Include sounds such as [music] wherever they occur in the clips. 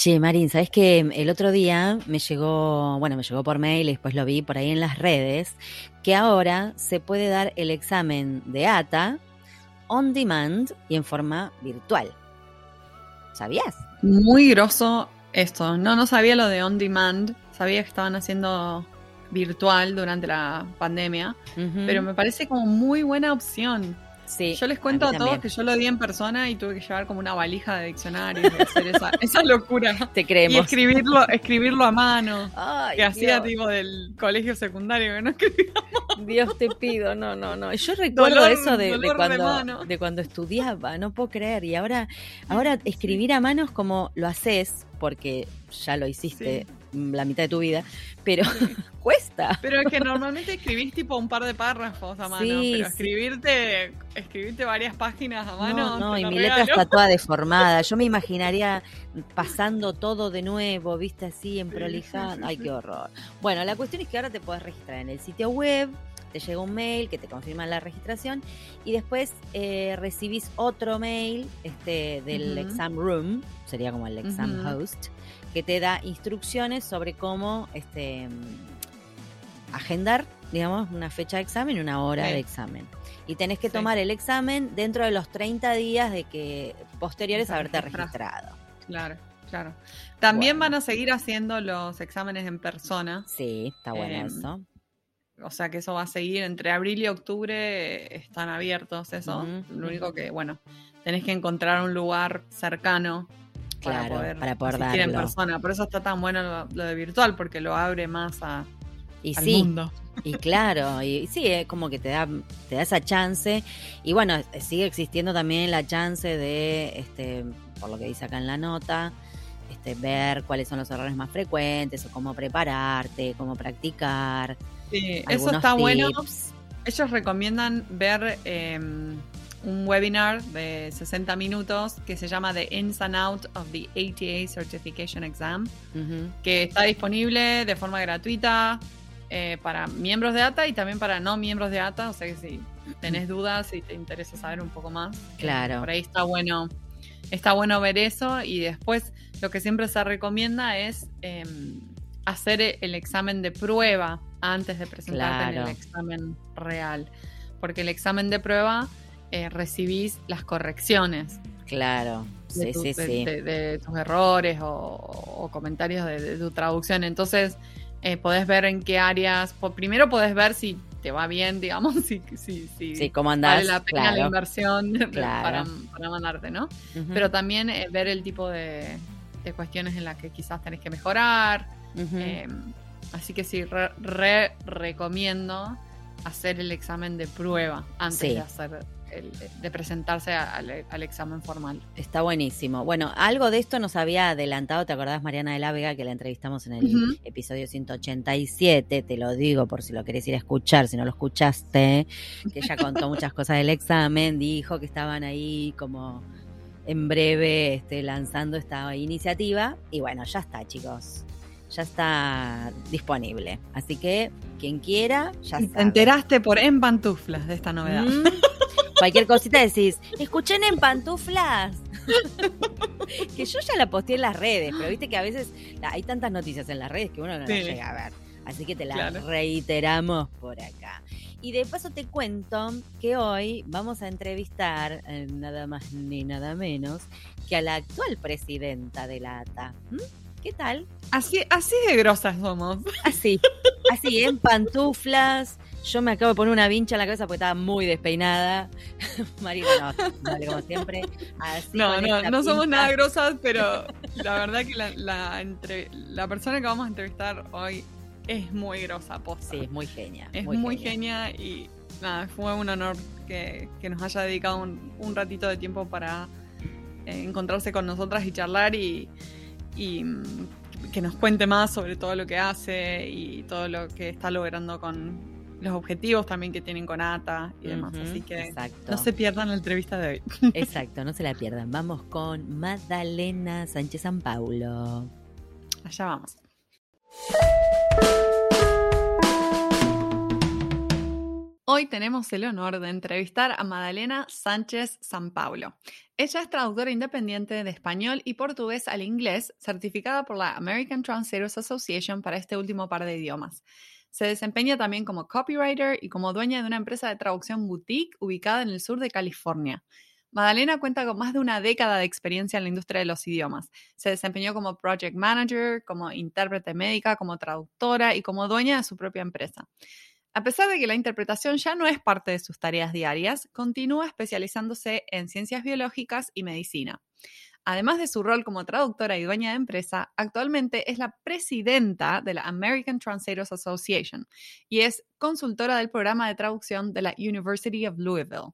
Che, Marín, ¿sabes que el otro día me llegó, bueno, me llegó por mail y después lo vi por ahí en las redes, que ahora se puede dar el examen de ATA on demand y en forma virtual. ¿Sabías? Muy grosso esto. No, no sabía lo de on demand. Sabía que estaban haciendo virtual durante la pandemia, pero me parece como muy buena opción. Yo les cuento a, todos que yo lo di en persona y tuve que llevar como una valija de diccionarios hacer esa, [laughs] esa locura. Te creemos. Y escribirlo, escribirlo a mano. que hacía tipo del colegio secundario que no escribíamos. Dios te pido, no, no, no. Yo recuerdo eso de, cuando, de, cuando estudiaba, no puedo creer. Y ahora, [laughs] ahora escribir a mano es como lo haces, porque ya lo hiciste la mitad de tu vida, pero [laughs] cuesta. Pero es que normalmente escribís tipo un par de párrafos a mano, pero escribirte, escribirte varias páginas a mano. No, no y mi letra está toda [laughs] deformada. Yo me imaginaría pasando todo de nuevo, viste así, en prolija. Ay, qué horror. Bueno, la cuestión es que ahora te puedes registrar en el sitio web te llega un mail que te confirma la registración y después eh, recibís otro mail este, del exam room, sería como el exam host, que te da instrucciones sobre cómo este, agendar, digamos, una fecha de examen una hora de examen. Y tenés que tomar el examen dentro de los 30 días de que posteriores a haberte registrado. Claro, claro. También van a seguir haciendo los exámenes en persona. Sí, está bueno em, eso. O sea que eso va a seguir entre abril y octubre, están abiertos eso. Lo único que, bueno, tenés que encontrar un lugar cercano claro, para poder, para en persona. Por eso está tan bueno lo, de virtual, porque lo abre más a, y al sí, mundo. Y claro, y, sí, es como que te da, te da esa chance. Y bueno, sigue existiendo también la chance de, este, por lo que dice acá en la nota, este, ver cuáles son los errores más frecuentes, o cómo prepararte, cómo practicar. Sí, eso está bueno. Ellos recomiendan ver eh, un webinar de 60 minutos que se llama The Ins and Out of the ATA Certification Exam, que está disponible de forma gratuita eh, para miembros de ATA y también para no miembros de ATA. O sea que si tenés dudas y te interesa saber un poco más, eh, claro. por ahí está bueno, está bueno ver eso. Y después lo que siempre se recomienda es em, hacer el examen de prueba antes de presentarte en el examen real. Porque el examen de prueba eh, recibís las correcciones. Claro, sí, sí, sí. De, tus errores o, comentarios de, tu traducción. Entonces, eh, podés ver en qué áreas. primero podés ver si te va bien, digamos, [laughs] si, si, sí, cómo andás, vale la pena la inversión [laughs] para, mandarte, ¿no? Pero también eh, ver el tipo de, cuestiones en las que quizás tenés que mejorar. Así que sí, re, recomiendo hacer el examen de prueba antes de hacer de presentarse al, examen formal. Está buenísimo. Bueno, algo de esto nos había adelantado, ¿te acordás Mariana de la Vega que la entrevistamos en el episodio 187? Te lo digo por si lo querés ir a escuchar, si no lo escuchaste, que ella contó [laughs] muchas cosas del examen, dijo que estaban ahí como en breve este, lanzando esta iniciativa y bueno, ya está chicos ya está disponible. Así que quien quiera, ya está. Te enteraste por En Pantuflas de esta novedad. Mm. Cualquier cosita decís, escuchen en pantuflas. [laughs] que yo ya la posteé en las redes, pero viste que a veces hay tantas noticias en las redes que uno no las llega a ver. Así que te la reiteramos por acá. Y de paso te cuento que hoy vamos a entrevistar eh, nada más ni nada menos que a la actual presidenta de la ATA. ¿Qué tal? Así, así de grosas somos. [laughs] Así, así, en pantuflas, yo me acabo de poner una vincha en la cabeza porque estaba muy despeinada. [laughs] Marina, no, vale, como siempre. no, no, no somos nada grosas, pero [laughs] la verdad que la, la, entre, la persona que vamos a entrevistar hoy es muy grosa, posta. Sí, es muy genia. Es muy, genia. y nada, fue un honor que, que nos haya dedicado un, un, ratito de tiempo para eh, encontrarse con nosotras y charlar y, y mm, que nos cuente más sobre todo lo que hace y todo lo que está logrando con los objetivos también que tienen con ATA y demás. Así que no se pierdan la entrevista de hoy. [laughs] Exacto, no se la pierdan. Vamos con Magdalena Sánchez San Paulo. Allá vamos. Hoy tenemos el honor de entrevistar a Madalena Sánchez San Paulo. Ella es traductora independiente de español y portugués al inglés, certificada por la American Translators Association para este último par de idiomas. Se desempeña también como copywriter y como dueña de una empresa de traducción boutique ubicada en el sur de California. Madalena cuenta con más de una década de experiencia en la industria de los idiomas. Se desempeñó como project manager, como intérprete médica, como traductora y como dueña de su propia empresa. A pesar de que la interpretación ya no es parte de sus tareas diarias, continúa especializándose en ciencias biológicas y medicina. Además de su rol como traductora y dueña de empresa, actualmente es la presidenta de la American Translators Association y es consultora del programa de traducción de la University of Louisville.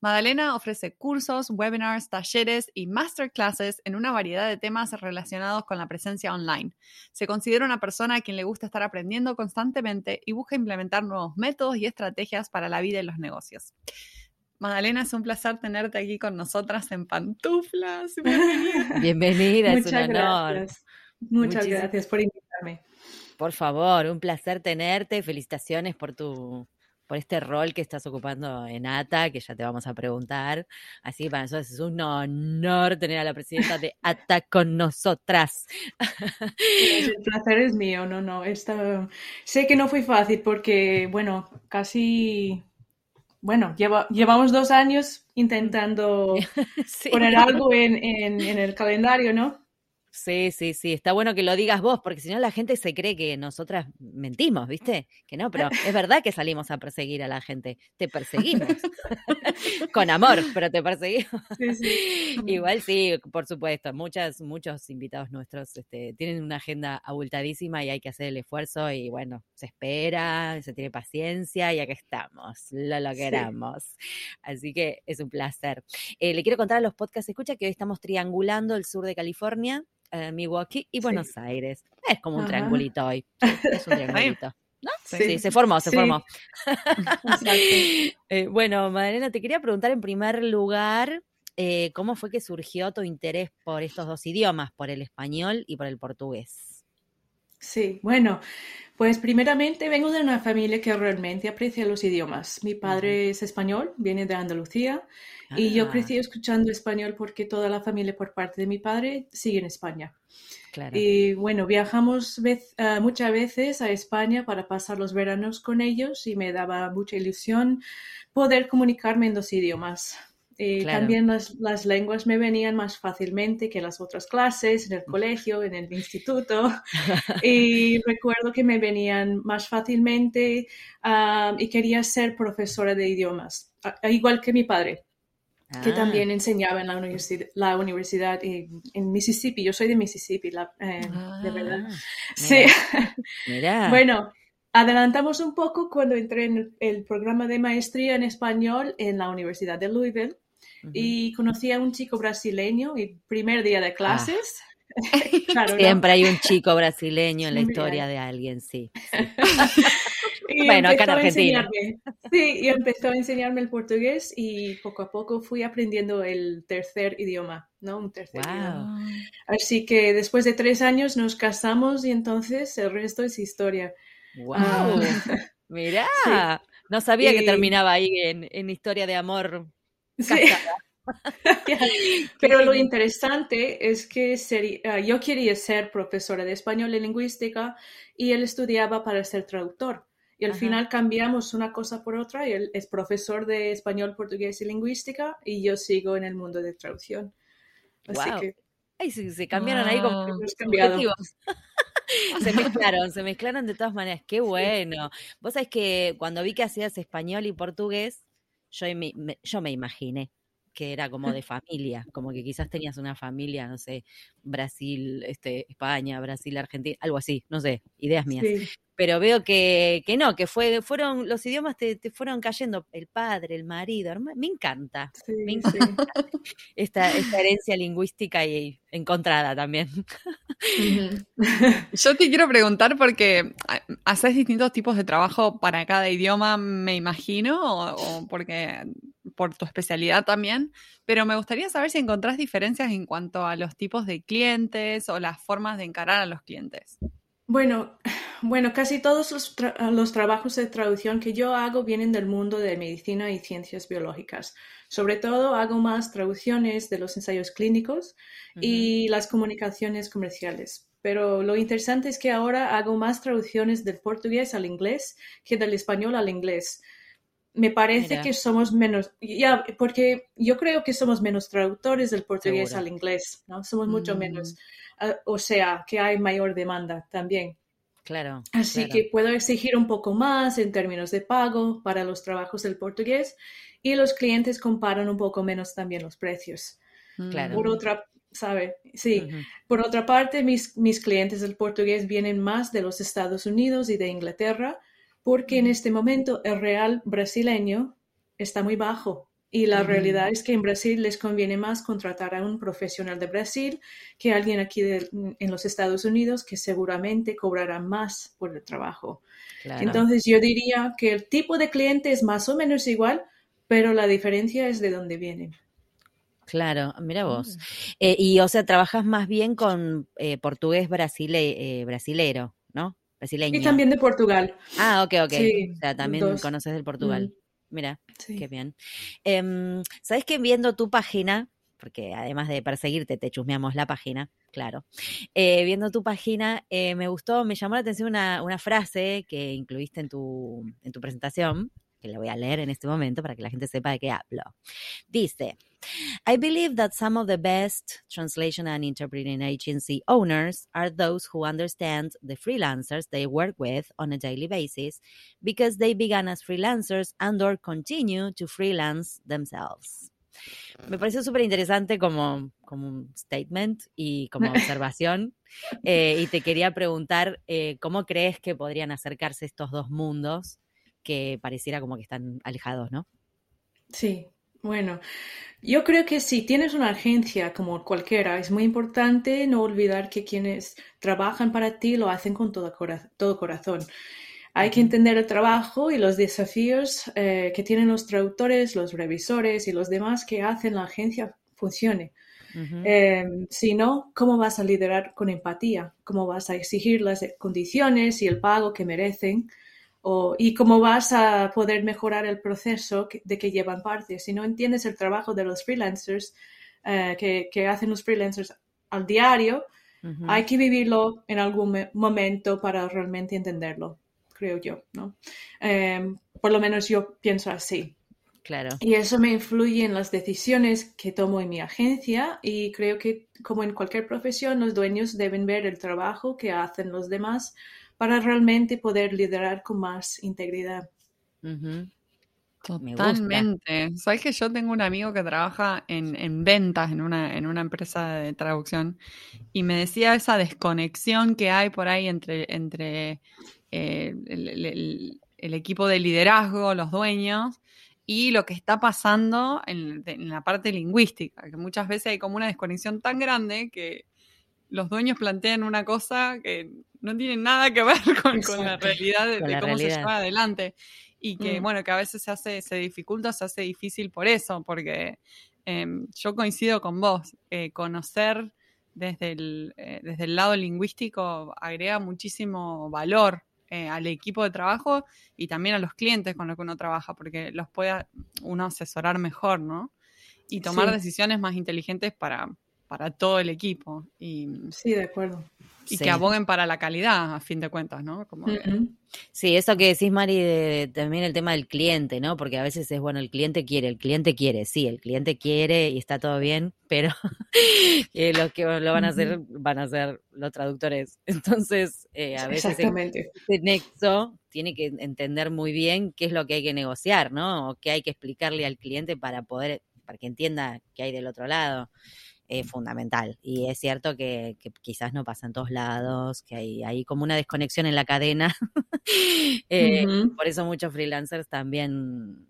Madalena ofrece cursos, webinars, talleres y masterclasses en una variedad de temas relacionados con la presencia online. Se considera una persona a quien le gusta estar aprendiendo constantemente y busca implementar nuevos métodos y estrategias para la vida y los negocios. Madalena, es un placer tenerte aquí con nosotras en pantuflas. [laughs] Bienvenida, Bienvenida es un honor. Gracias. Muchas gracias por invitarme. Por favor, un placer tenerte. Felicitaciones por tu por este rol que estás ocupando en ATA, que ya te vamos a preguntar. Así que para nosotros es un honor tener a la presidenta de ATA con nosotras. el placer es mío, no, no. Esta... Sé que no fue fácil porque, bueno, casi bueno, llevamos dos años intentando [laughs] poner algo en, en, el calendario, ¿no? Sí, sí, sí, está bueno que lo digas vos, porque si no la gente se cree que nosotras mentimos, ¿viste? Que no, pero es verdad que salimos a perseguir a la gente, te perseguimos, [laughs] con amor, pero te perseguimos. [laughs] Igual sí, por supuesto, muchas, muchos invitados nuestros este, tienen una agenda abultadísima y hay que hacer el esfuerzo y bueno, se espera, se tiene paciencia y aquí estamos, lo logramos. Así que es un placer. Eh, le quiero contar a los podcasts escucha que hoy estamos triangulando el sur de California eh, Milwaukee y Buenos Aires. Es como un triangulito hoy. Es un [laughs] triangulito. ¿No? Sí. se formó, se formó. [laughs] [laughs] Eh, bueno, Madalena, te quería preguntar en primer lugar, eh, ¿cómo fue que surgió tu interés por estos dos idiomas, por el español y por el portugués? Sí, bueno, pues primeramente vengo de una familia que realmente aprecia los idiomas. Mi padre es español, viene de Andalucía y yo ah. crecí escuchando español porque toda la familia por parte de mi padre sigue en España. Y bueno, viajamos ah, muchas veces a España para pasar los veranos con ellos y me daba mucha ilusión poder comunicarme en dos idiomas. Eh, también las, lenguas me venían más fácilmente que las otras clases en el colegio, en el instituto. [laughs] y recuerdo que me venían más fácilmente ah, y quería ser profesora de idiomas, igual que mi padre que ah. también enseñaba en la, universidad, la universidad en, Mississippi. Yo soy de Mississippi, eh, de verdad. Ah, sí. [laughs] bueno, adelantamos un poco cuando entré en el, programa de maestría en español en la Universidad de Louisville y conocí a un chico brasileño y primer día de clases. [laughs] Ah. Siempre hay un chico brasileño en la historia de alguien, sí. [laughs] bueno, acá en Argentina. Sí, y empezó a enseñarme el portugués y poco a poco fui aprendiendo el tercer idioma, ¿no? Un tercer idioma. Así que después de tres años nos casamos y entonces el resto es historia. ¡Wow! Ah. Mirá, [laughs] no sabía que terminaba ahí en, historia de amor. Sí. [laughs] Pero lo interesante es que sería, yo quería ser profesora de español y lingüística y él estudiaba para ser traductor. Y al final cambiamos una cosa por otra y él es profesor de español, portugués y lingüística y yo sigo en el mundo de traducción. Así que... Ay, se cambiaron ahí como objetivos. [laughs] se mezclaron, se mezclaron de todas maneras. Qué bueno. Vos sabés que cuando vi que hacías español y portugués, yo me, yo me imaginé que era como de familia, como que quizás tenías una familia, no sé, Brasil, este, España, Brasil, Argentina, algo así, no sé, ideas mías pero veo que, que no, que fue, fueron, los idiomas te, te, fueron cayendo, el padre, el marido, me encanta, me encanta [laughs] esta, esta, herencia lingüística y encontrada también. [laughs] Yo te quiero preguntar porque ah, haces distintos tipos de trabajo para cada idioma, me imagino, o, porque por tu especialidad también, pero me gustaría saber si encontrás diferencias en cuanto a los tipos de clientes o las formas de encarar a los clientes. Bueno, [sighs] bueno, casi todos los, trabajos de traducción que yo hago vienen del mundo de medicina y ciencias biológicas. Sobre todo hago más traducciones de los ensayos clínicos y las comunicaciones comerciales. Pero lo interesante es que ahora hago más traducciones del portugués al inglés que del español al inglés. Me parece que somos menos, ya, porque yo creo que somos menos traductores del portugués al inglés, ¿no? Somos mucho menos. Ah, o sea, que hay mayor demanda también. Claro. Así que puedo exigir un poco más en términos de pago para los trabajos del portugués y los clientes comparan un poco menos también los precios. Claro. Por otra, ¿sabe? Sí. Por otra parte, mis, mis clientes del portugués vienen más de los Estados Unidos y de Inglaterra porque en este momento el real brasileño está muy bajo y la realidad es que en Brasil les conviene más contratar a un profesional de Brasil que alguien aquí en los Estados Unidos que seguramente cobrará más por el trabajo. Entonces yo diría que el tipo de cliente es más o menos igual, pero la diferencia es de dónde vienen. Claro, mira vos. Mm. Eh, y o sea, trabajas más bien con eh, portugués brasile, eh, brasilero, ¿no? Brasileño. Y también de Portugal. Ah, ok, ok. o sea, también conoces del Portugal. Mm. Mira, qué bien. Em, ¿Sabes que viendo tu página, porque además de perseguirte, te chusmeamos la página, claro. Eh, viendo tu página, eh, me gustó, me llamó la atención una, una, frase que incluiste en tu, en tu presentación, que la voy a leer en este momento para que la gente sepa de qué hablo. Dice, I believe that some of the best translation and interpreting agency owners are those who understand the freelancers they work with on a daily basis because they began as freelancers and or continue to freelance themselves. Me pareció súper interesante como, como un statement y como [laughs] observación. Eh, y te quería preguntar, eh, ¿cómo crees que podrían acercarse estos dos mundos que pareciera como que están alejados, ¿no? Sí, bueno, yo creo que si tienes una agencia como cualquiera, es muy importante no olvidar que quienes trabajan para ti lo hacen con todo, corazón. Hay que entender el trabajo y los desafíos eh, que tienen los traductores, los revisores y los demás que hacen la agencia funcione. Em, si no, ¿cómo vas a liderar con empatía? ¿Cómo vas a exigir las condiciones y el pago que merecen? Y cómo vas a poder mejorar el proceso de que llevan parte. Si no entiendes el trabajo de los freelancers eh, que, hacen los freelancers al diario, hay que vivirlo en algún momento para realmente entenderlo, creo yo, ¿no? Em, por lo menos yo pienso así. Claro. Y eso me influye en las decisiones que tomo en mi agencia y creo que como en cualquier profesión los dueños deben ver el trabajo que hacen los demás para realmente poder liderar con más integridad. Totalmente. Sabes que yo tengo un amigo que trabaja en, ventas en una, en una empresa de traducción y me decía esa desconexión que hay por ahí entre, entre eh, el, equipo de liderazgo, los dueños, y lo que está pasando en, en, la parte lingüística, que muchas veces hay como una desconexión tan grande que los dueños plantean una cosa que no tiene nada que ver [laughs] con, la realidad de, cómo se lleva adelante. Y que, mm. bueno, que a veces se hace, se dificulta, se hace difícil por eso, porque em, yo coincido con vos, eh, conocer desde el, eh, desde el lado lingüístico agrega muchísimo valor eh, al equipo de trabajo y también a los clientes con los que uno trabaja, porque los puede uno asesorar mejor, ¿no? Y tomar decisiones más inteligentes para, para todo el equipo. Y, sí, de acuerdo. Y que aboguen para la calidad, a fin de cuentas, ¿no? Como Sí, eso que decís, Mari, de, también el tema del cliente, ¿no? Porque a veces es, bueno, el cliente quiere, el cliente quiere, sí, el cliente quiere y está todo bien, pero [laughs] eh, los que lo van a hacer van a ser los traductores. [laughs] Entonces, eh, a veces Exactamente. este nexo tiene que entender muy bien qué es lo que hay que negociar, ¿no? O qué hay que explicarle al cliente para poder, para que entienda qué hay del otro lado. Eh, fundamental. Y es cierto que, quizás no pasa en todos lados, que hay, hay como una desconexión en la cadena. [laughs] Eh, por eso muchos freelancers también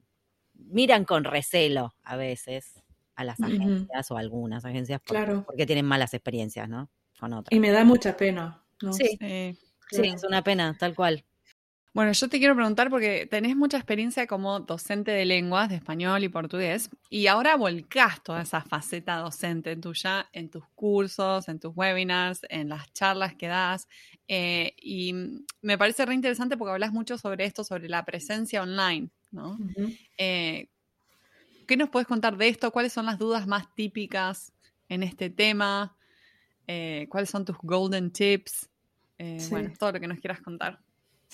miran con recelo a veces a las agencias o algunas agencias porque, tienen malas experiencias, ¿no? Con otras. Y me da mucha pena. ¿no? Sí, sí, es una pena, tal cual. Bueno, yo te quiero preguntar porque tenés mucha experiencia como docente de lenguas, de español y portugués, y ahora volcás toda esa faceta docente tuya en tus cursos, en tus webinars, en las charlas que das. Eh, y me parece re interesante porque hablas mucho sobre esto, sobre la presencia online, ¿no? Eh, ¿Qué nos puedes contar de esto? ¿Cuáles son las dudas más típicas en este tema? Eh, ¿Cuáles son tus golden tips? Bueno, todo lo que nos quieras contar.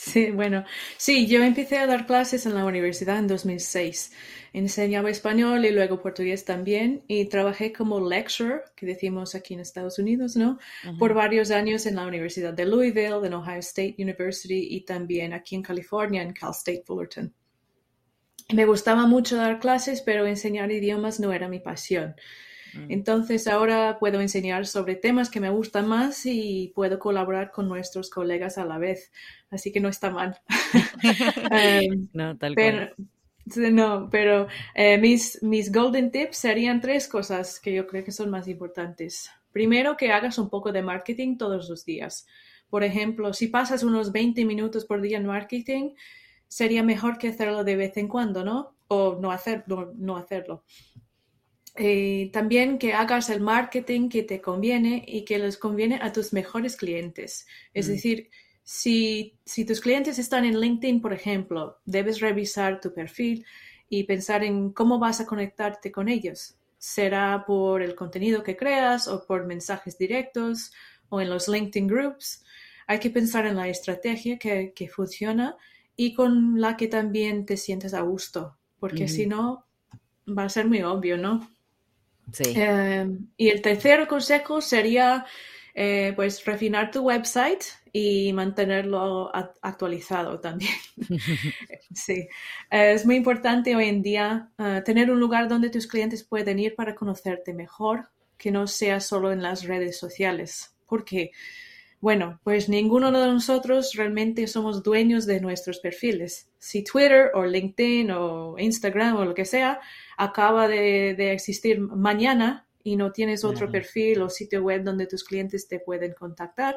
Sí, bueno, sí, yo empecé a dar clases en la universidad en 2006. Enseñaba español y luego portugués también y trabajé como lecturer, que decimos aquí en Estados Unidos, ¿no? Por varios años en la Universidad de Louisville, en Ohio State University y también aquí en California, en Cal State Fullerton. Me gustaba mucho dar clases, pero enseñar idiomas no era mi pasión. Mm. Entonces ahora puedo enseñar sobre temas que me gustan más y puedo colaborar con nuestros colegas a la vez. Así que no está mal. [laughs] Em, no, tal pero, No, pero eh, mis, mis golden tips serían tres cosas que yo creo que son más importantes. Primero, que hagas un poco de marketing todos los días. Por ejemplo, si pasas unos 20 minutos por día en marketing, sería mejor que hacerlo de vez en cuando, ¿no? O no, hacer, no hacerlo. Eh, también que hagas el marketing que te conviene y que les conviene a tus mejores clientes. Es mm. decir, si, si tus clientes están en LinkedIn, por ejemplo, debes revisar tu perfil y pensar en cómo vas a conectarte con ellos. Será por el contenido que creas o por mensajes directos o en los LinkedIn Groups. Hay que pensar en la estrategia que, que funciona y con la que también te sientes a gusto, porque si no, va a ser muy obvio, ¿no? Em, y el tercer consejo sería eh, pues refinar tu website y mantenerlo actualizado también. [laughs] sí, es muy importante hoy en día eh, tener un lugar donde tus clientes pueden ir para conocerte mejor, que no sea solo en las redes sociales, porque bueno, pues ninguno de nosotros realmente somos dueños de nuestros perfiles. Si Twitter o LinkedIn o Instagram o lo que sea acaba de, existir mañana y no tienes otro perfil o sitio web donde tus clientes te pueden contactar,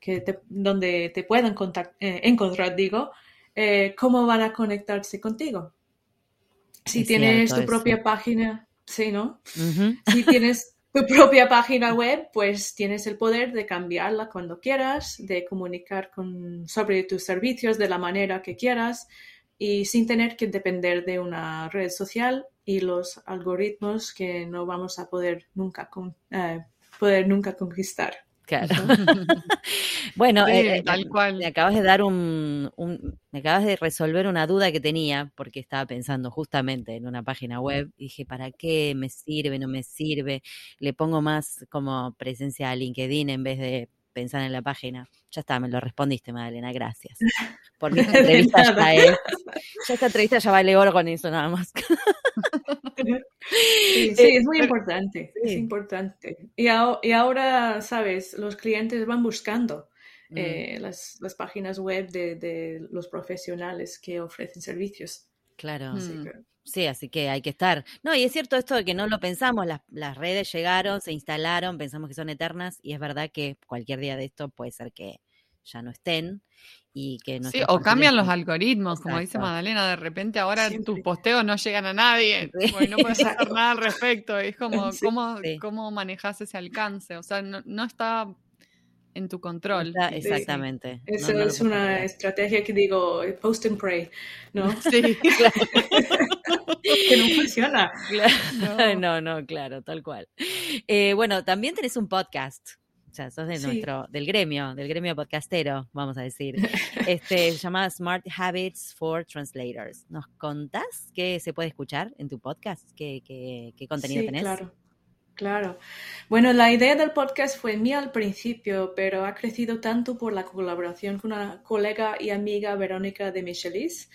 que donde te puedan eh, encontrar, digo, eh, ¿cómo van a conectarse contigo? Si tienes tu propia página, sí, ¿no? Si tienes tu propia página web, pues tienes el poder de cambiarla cuando quieras, de comunicar con, sobre tus servicios de la manera que quieras y sin tener que depender de una red social y los algoritmos que no vamos a poder nunca, eh, poder nunca conquistar. Claro. [laughs] bueno, eh, tal cual. Me acabas de dar un, me acabas de resolver una duda que tenía, porque estaba pensando justamente en una página web. Y dije, ¿para qué me sirve? ¿No me sirve? Le pongo más como presencia a LinkedIn en vez de pensar en la página. Ya está, me lo respondiste, Madalena, gracias. [laughs] Porque esta entrevista ya es. [laughs] Ya esta entrevista ya vale oro con eso nada más. Sí, [laughs] es muy importante, es importante. Y, ahora, sabes, los clientes van buscando mm. eh, las, páginas web de, los profesionales que ofrecen servicios. Claro. Sí, así que hay que estar. No, y es cierto esto de que no lo pensamos, las, las, redes llegaron, se instalaron, pensamos que son eternas y es verdad que cualquier día de esto puede ser que ya no estén y que Sí, o cambian los algoritmos, como dice Magdalena, de repente ahora tus posteos no llegan a nadie, no puedes hacer [laughs] nada al respecto, es como cómo, cómo manejas ese alcance, o sea, no, está en tu control. exactamente. Eso es una estrategia que digo, post and pray, ¿no? [laughs] Sí, [laughs] que no funciona. [laughs] No. no, claro, tal cual. Eh, bueno, también tenés un podcast sea, sos de nuestro, del gremio, del gremio podcastero, vamos a decir. [laughs] Este, se llama Smart Habits for Translators. ¿Nos contás qué se puede escuchar en tu podcast? ¿Qué, qué, qué contenido sí, tenés? Claro. Claro. Bueno, la idea del podcast fue mía al principio, pero ha crecido tanto por la colaboración con una colega y amiga, Verónica de Michelis.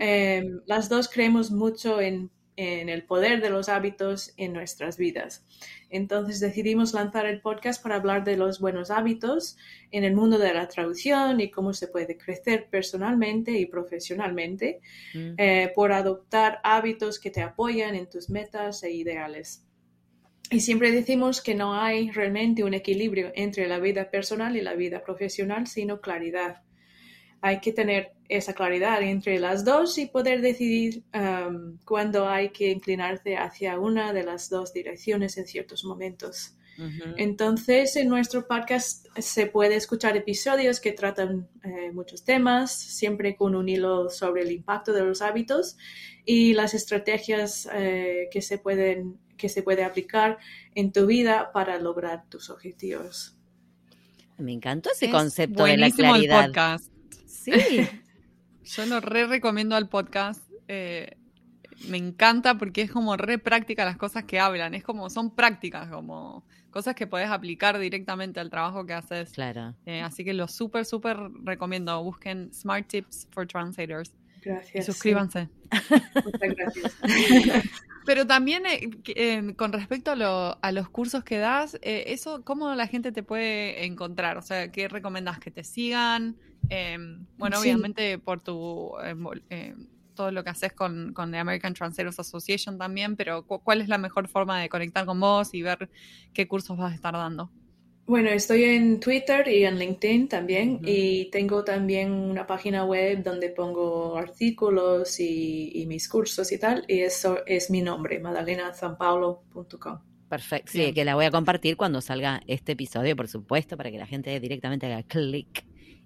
Eh, las dos creemos mucho en en el poder de los hábitos en nuestras vidas. Entonces decidimos lanzar el podcast para hablar de los buenos hábitos en el mundo de la traducción y cómo se puede crecer personalmente y profesionalmente mm. eh, por adoptar hábitos que te apoyan en tus metas e ideales. Y siempre decimos que no hay realmente un equilibrio entre la vida personal y la vida profesional, sino claridad. hay que tener esa claridad entre las dos y poder decidir um, cuándo hay que inclinarse hacia una de las dos direcciones en ciertos momentos. Entonces, en nuestro podcast se puede escuchar episodios que tratan eh, muchos temas, siempre con un hilo sobre el impacto de los hábitos y las estrategias eh, que se pueden que se puede aplicar en tu vida para lograr tus objetivos. Me encantó ese concepto de la claridad. El podcast. Sí. [laughs] Yo lo re recomiendo al podcast. Eh, me encanta porque es como re práctica las cosas que hablan. Es como, son prácticas, como cosas que puedes aplicar directamente al trabajo que haces. Claro. Eh, así que lo súper, súper recomiendo. Busquen Smart Tips for Translators. Gracias. Suscríbanse. Muchas gracias. [laughs] Pero también eh, eh, con respecto a, los cursos que das, eso, ¿cómo la gente te puede encontrar? O sea, ¿qué recomendas que te sigan? Em, bueno, obviamente por tu todo lo que haces con, con The American Translators Association también, pero ¿cuál es la mejor forma de conectar con vos y ver qué cursos vas a estar dando? Bueno, estoy en Twitter y en LinkedIn también y tengo también una página web donde pongo artículos y, mis cursos y tal y eso es mi nombre, madalenazanpaulo.com. Perfecto, sí, que la voy a compartir cuando salga este episodio, por supuesto, para que la gente directamente haga clic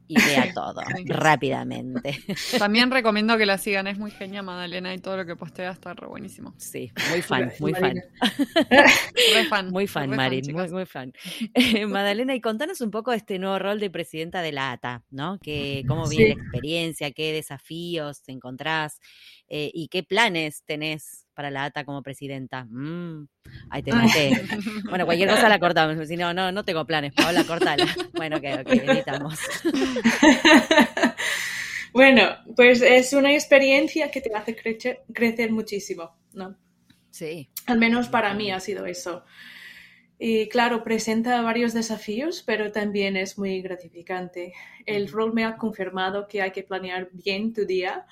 y vea [laughs] todo rápidamente. [laughs] También recomiendo que la sigan, es muy genial Madalena y todo lo que postea está re buenísimo. Sí, muy fan, muy fan. [laughs] fan. Muy fan, Marín, muy, muy fan. Eh, Madalena, y contanos un poco este nuevo rol de presidenta de la ATA, ¿no? Que, ¿Cómo viene la experiencia? ¿Qué desafíos te encontrás? Eh, ¿Y qué planes tenés para la ATA como presidenta. Mm, ahí te maté. bueno, cualquier cosa la [laughs] cortamos. Si no, no, no tengo planes. Paola, cortala. [laughs] Bueno, ok, ok, editamos. [laughs] bueno, pues es una experiencia que te hace crecer, crecer muchísimo, ¿no? Sí. Al menos para mí ha sido eso. Y claro, presenta varios desafíos, pero también es muy gratificante. El rol me ha confirmado que hay que planear bien tu día,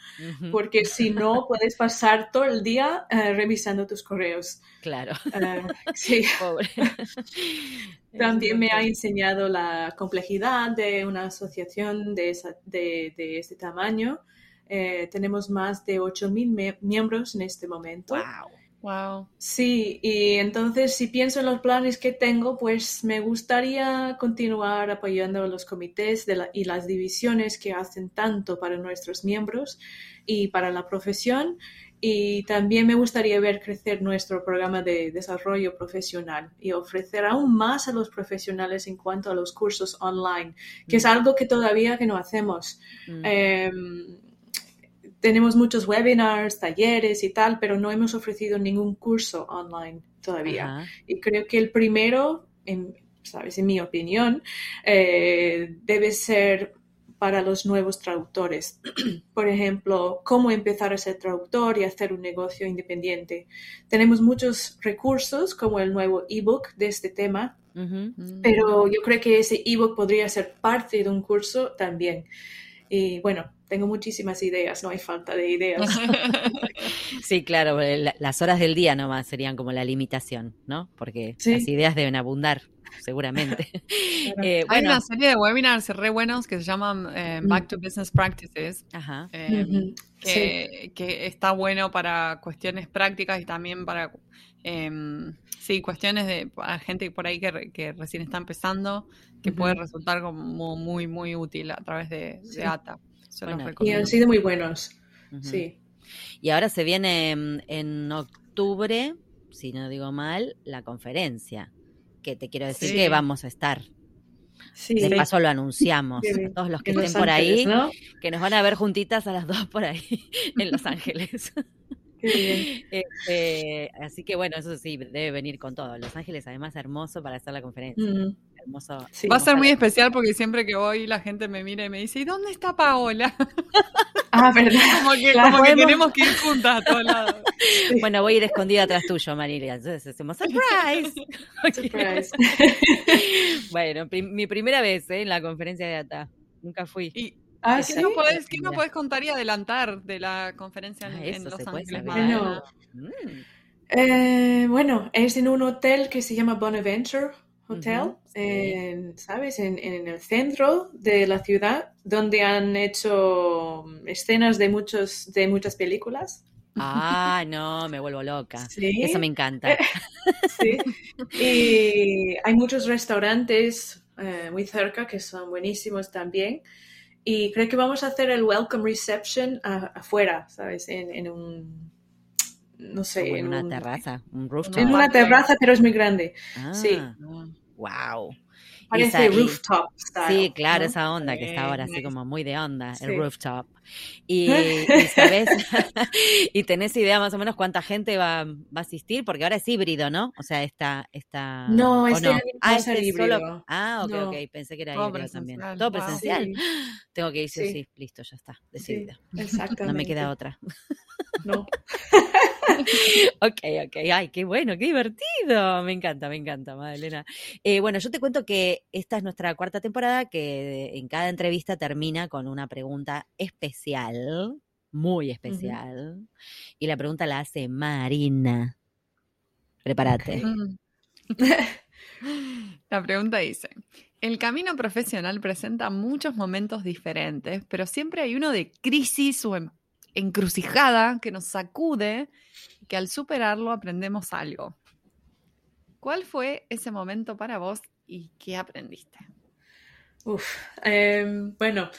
porque si no, [laughs] puedes pasar todo el día eh, revisando tus correos. Claro. Eh, sí. [laughs] Pobre. [laughs] también me ha enseñado la complejidad de una asociación de, de, este tamaño. Eh, tenemos más de 8.000 miembros en este momento. ¡Wow! Wow. Sí, y entonces si pienso en los planes que tengo, pues me gustaría continuar apoyando a los comités y las divisiones que hacen tanto para nuestros miembros y para la profesión. Y también me gustaría ver crecer nuestro programa de desarrollo profesional y ofrecer aún más a los profesionales en cuanto a los cursos online, que es mm. algo que todavía que no hacemos. Mm. Em, tenemos muchos webinars, talleres y tal, pero no hemos ofrecido ningún curso online todavía. Y creo que el primero, en, sabes, en mi opinión, eh, debe ser para los nuevos traductores. [clears throat] Por ejemplo, cómo empezar a ser traductor y hacer un negocio independiente. Tenemos muchos recursos como el nuevo ebook de este tema, pero yo creo que ese ebook podría ser parte de un curso también. Y bueno, tengo muchísimas ideas, no hay falta de ideas. [laughs] sí, claro, las horas del día nomás serían como la limitación, ¿no? Porque las ideas deben abundar, seguramente. [laughs] Eh, hay una serie de webinars re buenos que se llaman eh, mm. Back to Business Practices, em, que, está bueno para cuestiones prácticas y también para... Em, sí, cuestiones de gente por ahí que, recién está empezando, que puede resultar como muy, muy útil a través de, de ATA y han sido muy buenos. Sí. Y ahora se viene en, octubre, si no digo mal, la conferencia. Que te quiero decir que vamos a estar. Sí. De paso lo anunciamos. Todos los que estén por ahí, que nos van a ver juntitas a las dos por ahí [laughs] en Los Ángeles. Este, así que bueno, eso sí, debe venir con todo. Los Ángeles, además, hermoso para hacer la conferencia. Mm. Va a ser muy especial porque siempre que voy la gente me mira y me dice, ¿y dónde está Paola? [laughs] Ah, [laughs] verdad. como que, como que tenemos que ir juntas a todos lados. [laughs] Bueno, voy a ir escondida atrás tuyo, Marilia. Entonces hacemos surprise. surprise. bueno, mi primera vez ¿eh? en la conferencia de ATA. Nunca fui. Y, ah, ¿qué, no podés, ¿Qué no podés contar y adelantar de la conferencia en, ah, Los Ángeles? Bueno, mm. eh, bueno, es en un hotel que se llama Bonaventure Hotel, ¿sabes? En, el centro de la ciudad, donde han hecho escenas de, muchos, de muchas películas. Ah, [laughs] no, me vuelvo loca. Eso me encanta. [laughs] sí. Y hay muchos restaurantes eh, muy cerca que son buenísimos también. Y creo que vamos a hacer el welcome reception afuera, ¿sabes? En, un, no sé. en, una terraza, un rooftop. En una terraza, pero es muy grande. sí. Wow. Parece rooftop Sí, claro, esa onda que está ahora así como muy de onda, el rooftop. Y, [laughs] sabes, [laughs] y tenés idea más o menos cuánta gente va, va, a asistir, porque ahora es híbrido, ¿no? O sea, está, está No, este no? ah, este híbrido. Ah, ok, ok, pensé que era híbrido también. Todo presencial. [gasps] Tengo que ir, sí, sí, listo, ya está, decidido. exactamente. [laughs] No me queda otra. No. [laughs] ok, ok. Ay, qué bueno, qué divertido. Me encanta, me encanta, Madalena. Eh, bueno, yo te cuento que esta es nuestra cuarta temporada, que en cada entrevista termina con una pregunta especial, muy especial. Y la pregunta la hace Marina. Prepárate. [laughs] La pregunta dice, el camino profesional presenta muchos momentos diferentes, pero siempre hay uno de crisis o encrucijada que nos sacude que al superarlo aprendemos algo. ¿Cuál fue ese momento para vos y qué aprendiste? Uf, em, bueno,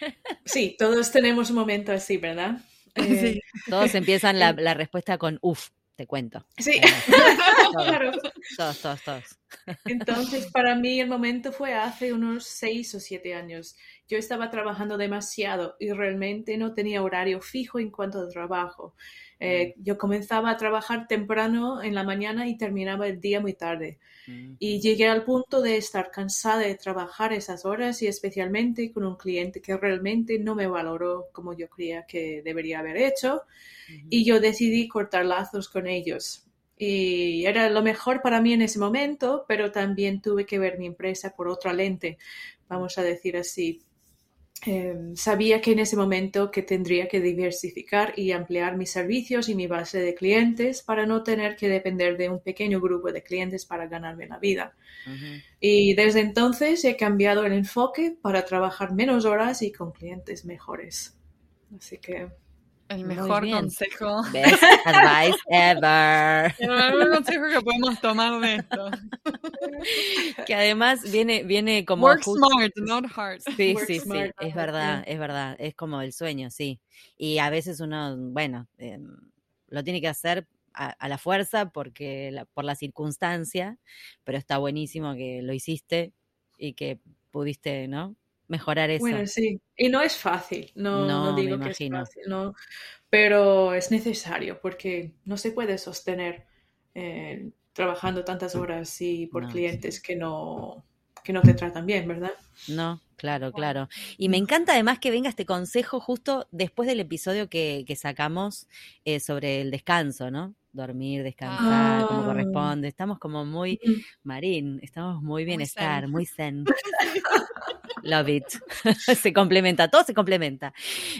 [laughs] sí, todos tenemos un momento así, ¿verdad? Eh, todos empiezan la, [laughs] la, respuesta con uf, te cuento. Sí, [laughs] claro. Todos, todos, todos. Entonces, para mí el momento fue hace unos seis o siete años. Yo estaba trabajando demasiado y realmente no tenía horario fijo en cuanto al trabajo. Eh, yo comenzaba a trabajar temprano en la mañana y terminaba el día muy tarde. Mm. Y llegué al punto de estar cansada de trabajar esas horas y especialmente con un cliente que realmente no me valoró como yo creía que debería haber hecho. Y yo decidí cortar lazos con ellos. Y era lo mejor para mí en ese momento, pero también tuve que ver mi empresa por otra lente, vamos a decir así, Em, sabía que en ese momento que tendría que diversificar y ampliar mis servicios y mi base de clientes para no tener que depender de un pequeño grupo de clientes para ganarme la vida. Y desde entonces he cambiado el enfoque para trabajar menos horas y con clientes mejores. Así que el mejor consejo. Best advice ever. [laughs] El mejor consejo que podemos tomar de esto. Que además viene, viene como. Work smart, not hard. Sí, sí, sí. Es verdad, es verdad. Es como el sueño, sí. Y a veces uno, bueno, em, lo tiene que hacer a, la fuerza porque por la circunstancia, pero está buenísimo que lo hiciste y que pudiste, ¿no? Mejorar eso. Bueno, sí, y no es fácil, no, no, digo que es fácil, no, pero es necesario porque no se puede sostener eh, trabajando tantas horas y por clientes que no que no te tratan bien, ¿verdad? No, claro, claro. Y me encanta además que venga este consejo justo después del episodio que, que sacamos eh, sobre el descanso, ¿no? Dormir, descansar, como ah. corresponde. Estamos como muy marín, estamos muy bienestar, muy zen. [laughs] Love it. [laughs] se complementa, todo se complementa.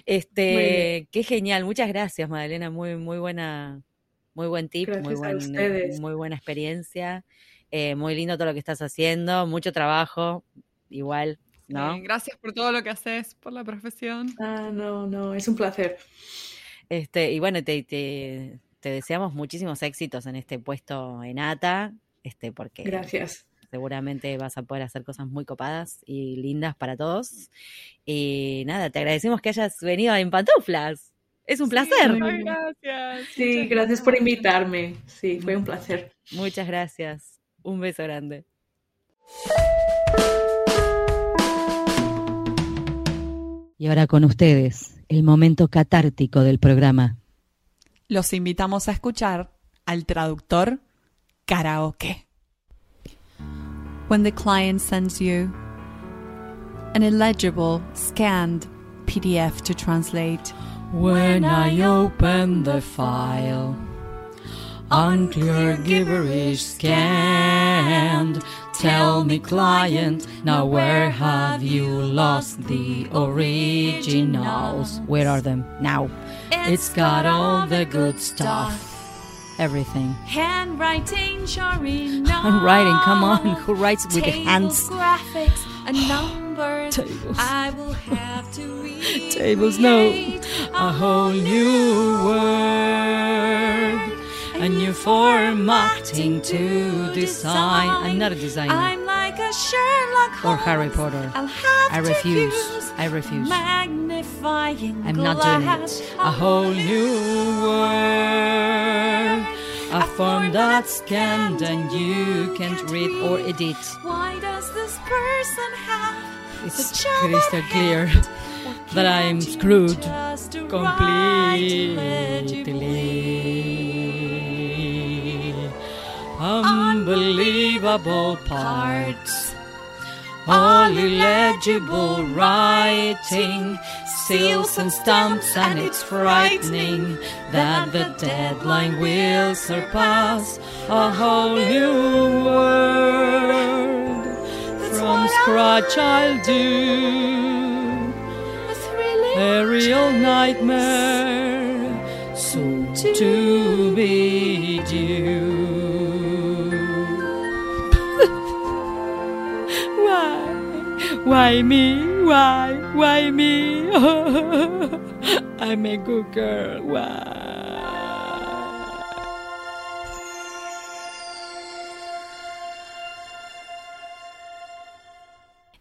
Este, qué genial. Muchas gracias, Madalena. Muy, muy buena, muy buen tip, muy, muy buena experiencia. Eh, muy lindo todo lo que estás haciendo, mucho trabajo, igual, ¿no? gracias por todo lo que haces, por la profesión. Ah, no, no, es un placer. Este, y bueno, te, te, te deseamos muchísimos éxitos en este puesto en ATA, este, porque gracias seguramente vas a poder hacer cosas muy copadas y lindas para todos. Y nada, te agradecemos que hayas venido en pantuflas. Es un placer. gracias. Sí, gracias por invitarme. Sí, fue un placer. Muchas gracias. Un beso grande. Y ahora con ustedes, el momento catártico del programa. Los invitamos a escuchar al traductor karaoke. When the client sends you an illegible scanned PDF to translate. When I open the file, unclear gibberish scanned. Tell me, client, now where have you lost the originals? Where are them now? it's got all the good stuff Everything. Handwriting, Charlie. [laughs] Handwriting, come on. Who writes with hands? graphics, and [sighs] numbers. Tables. I will have to read. [laughs] Tables, no. A whole new word. A new formatting to design. I'm not a designer. I'm like a Sherlock Holmes. Or Harry Potter. I'll have I refuse. I refuse. Magnifying I'm not doing it. A whole new word. A form that's scanned and you can't read or edit. Why does this person have It's crystal clear that I'm screwed just write legibly? completely. Unbelievable parts. All illegible writing, seals and stamps, and it's frightening that the deadline will surpass a whole new world. From scratch I'll do. A real nightmare. Soon to be Why me? Why? Why me? [laughs] I'm a good girl. Why?